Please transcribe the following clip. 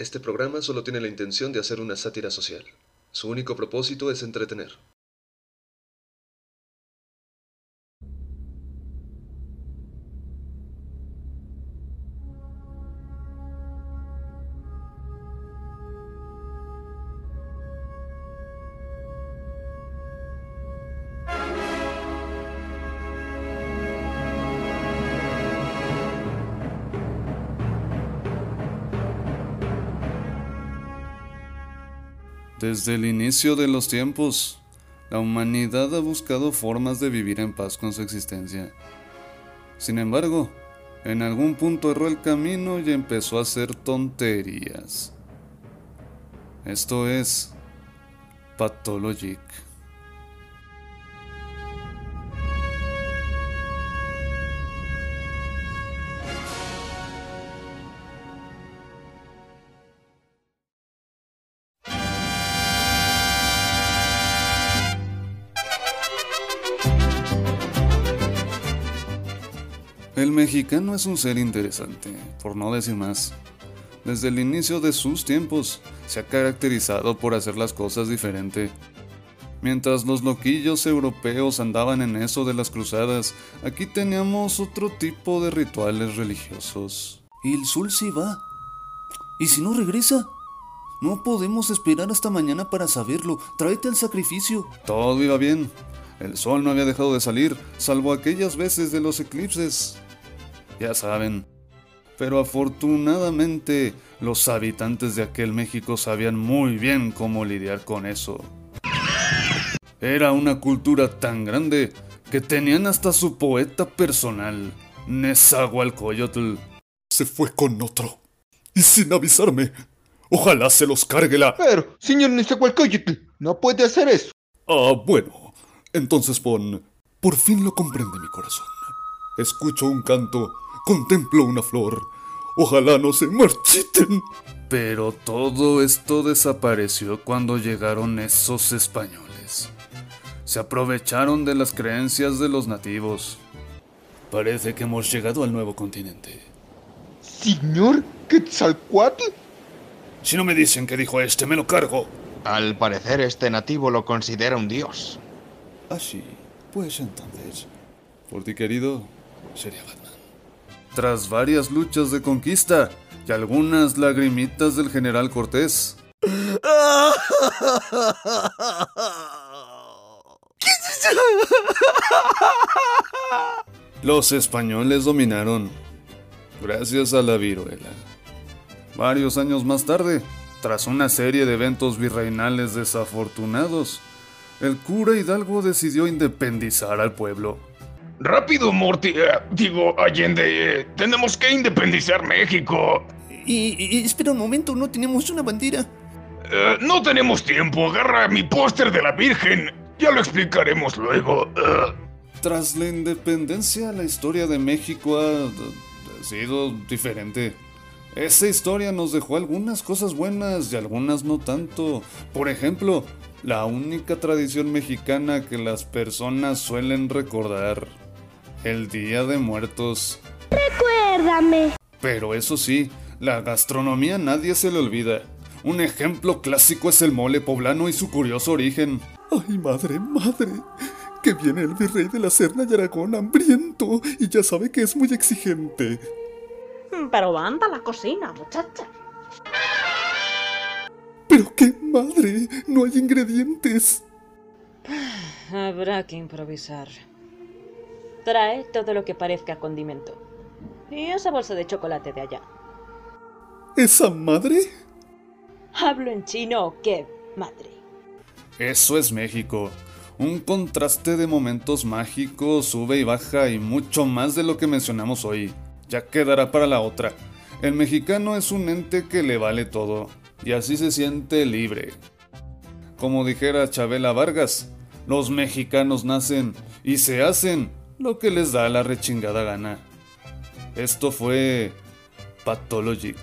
Este programa solo tiene la intención de hacer una sátira social. Su único propósito es entretener. Desde el inicio de los tiempos, la humanidad ha buscado formas de vivir en paz con su existencia. Sin embargo, en algún punto erró el camino y empezó a hacer tonterías. Esto es Pathologic. El mexicano es un ser interesante, por no decir más. Desde el inicio de sus tiempos, se ha caracterizado por hacer las cosas diferente. Mientras los loquillos europeos andaban en eso de las cruzadas, aquí teníamos otro tipo de rituales religiosos. El sol se va. ¿Y si no regresa? No podemos esperar hasta mañana para saberlo. Tráete al sacrificio. Todo iba bien. El sol no había dejado de salir, salvo aquellas veces de los eclipses. Ya saben. Pero afortunadamente, los habitantes de aquel México sabían muy bien cómo lidiar con eso. Era una cultura tan grande que tenían hasta su poeta personal, Nezahualcóyotl. Se fue con otro. Y sin avisarme. Ojalá se los cargue la... Pero, señor Nezahualcóyotl, no puede hacer eso. Ah, bueno. Entonces pon... Por fin lo comprende mi corazón. Escucho un canto, contemplo una flor. Ojalá no se marchiten. Pero todo esto desapareció cuando llegaron esos españoles. Se aprovecharon de las creencias de los nativos. Parece que hemos llegado al nuevo continente. ¿Señor Quetzalcoatl? Si no me dicen qué dijo este, me lo cargo. Al parecer este nativo lo considera un dios. Ah, sí. Pues entonces, por ti querido, sería Batman. Tras varias luchas de conquista y algunas lagrimitas del general Cortés. Los españoles dominaron, gracias a la viruela. Varios años más tarde, tras una serie de eventos virreinales desafortunados, el cura Hidalgo decidió independizar al pueblo. Rápido, Morty. eh, digo, Allende. eh, tenemos que independizar México. Y, y- espera un momento, no tenemos una bandera. Eh, no tenemos tiempo. Agarra mi póster de la Virgen. Ya lo explicaremos luego. Tras la independencia, la historia de México ha, ha sido diferente. Esa historia nos dejó algunas cosas buenas y algunas no tanto. Por ejemplo, la única tradición mexicana que las personas suelen recordar. El Día de Muertos. Recuérdame. Pero eso sí, la gastronomía nadie se le olvida. Un ejemplo clásico es el mole poblano y su curioso origen. Ay, madre, madre. Que viene el virrey de la Serna y Aragón hambriento y ya sabe que es muy exigente. Pero anda a la cocina, muchacha. Pero qué madre, no hay ingredientes. Habrá que improvisar. Trae todo lo que parezca condimento. Y esa bolsa de chocolate de allá. ¿Esa madre? ¿Hablo en chino o qué, madre? Eso es México. Un contraste de momentos mágicos, sube y baja y mucho más de lo que mencionamos hoy. Ya quedará para la otra. El mexicano es un ente que le vale todo y así se siente libre. Como dijera Chabela Vargas, los mexicanos nacen y se hacen lo que les da la rechingada gana. Esto fue Pathologic.